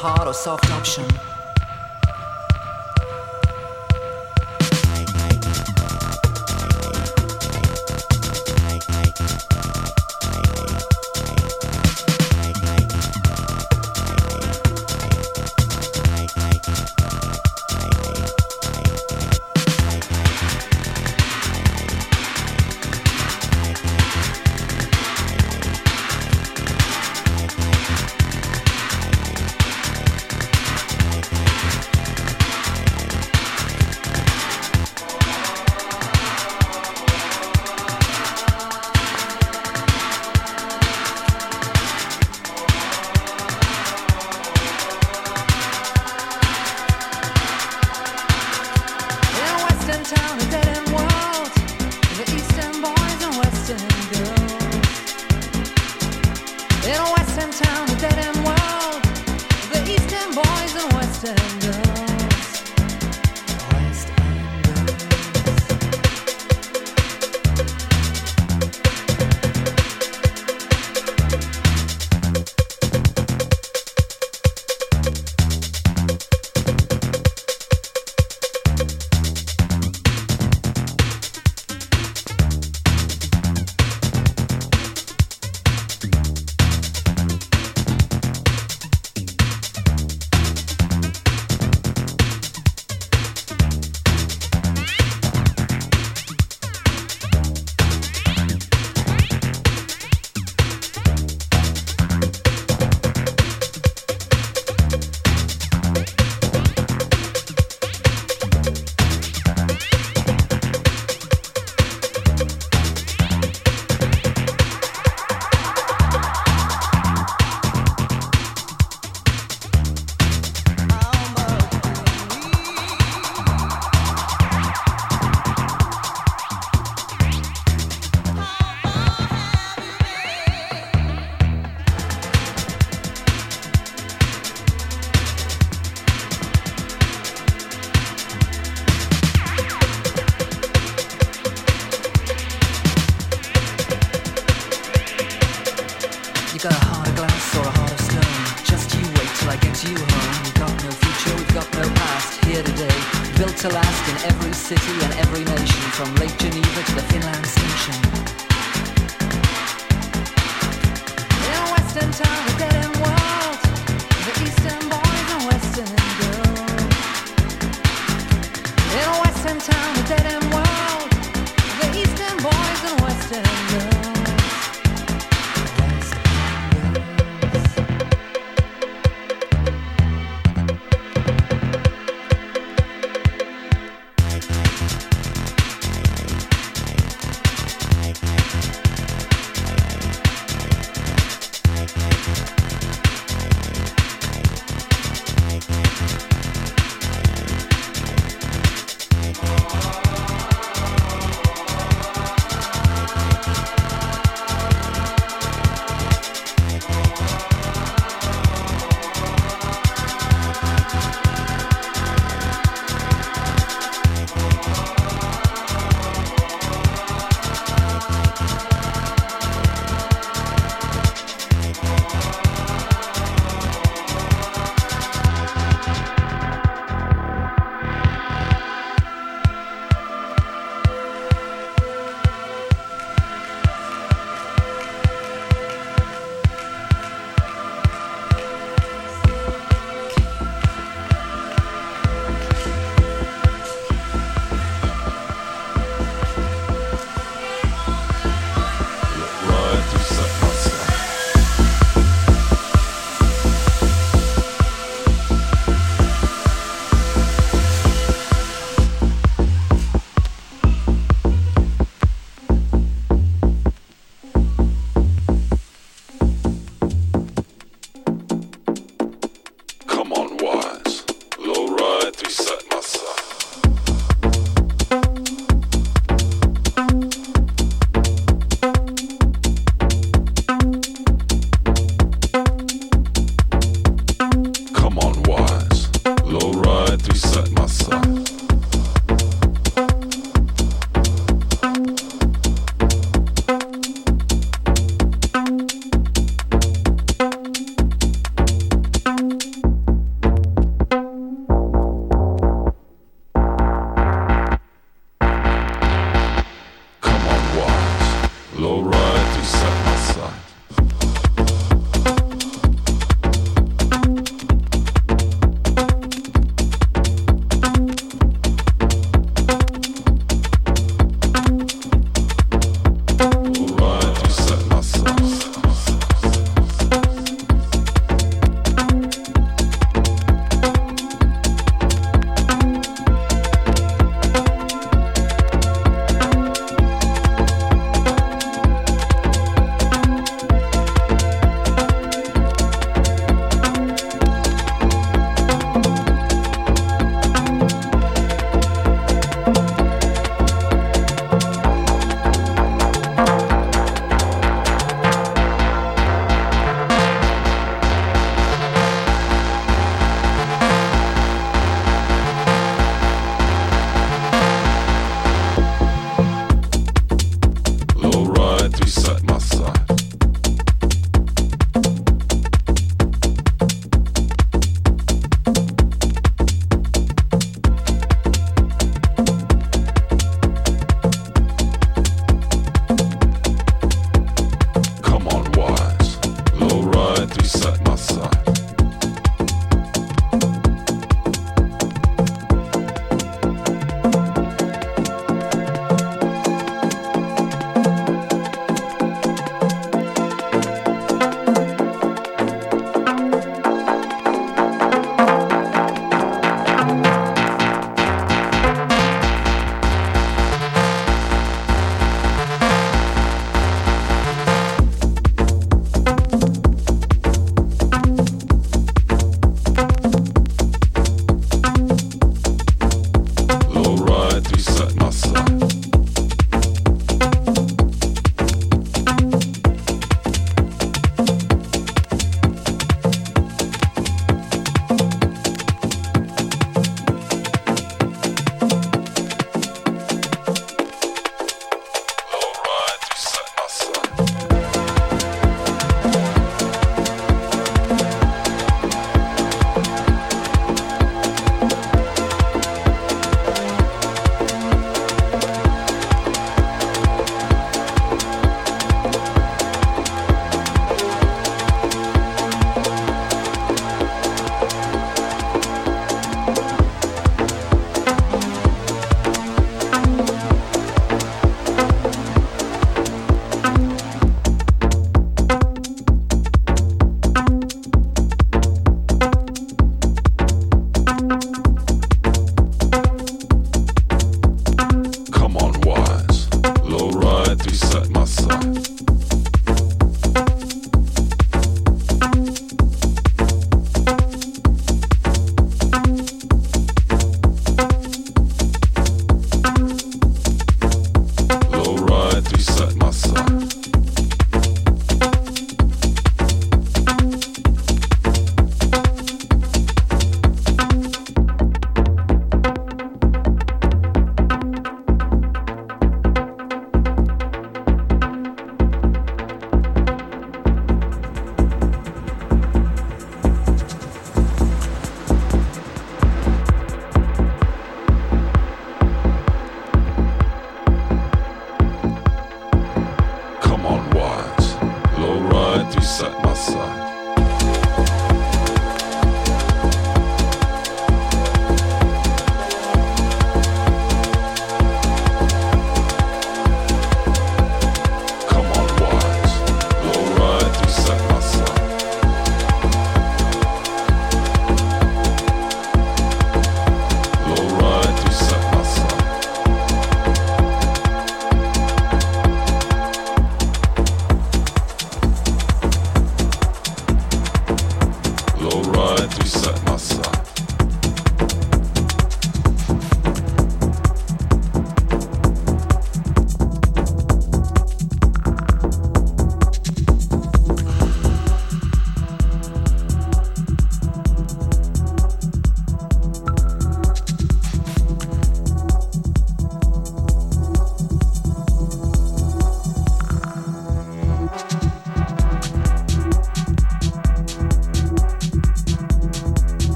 hard or soft option? Town, a dead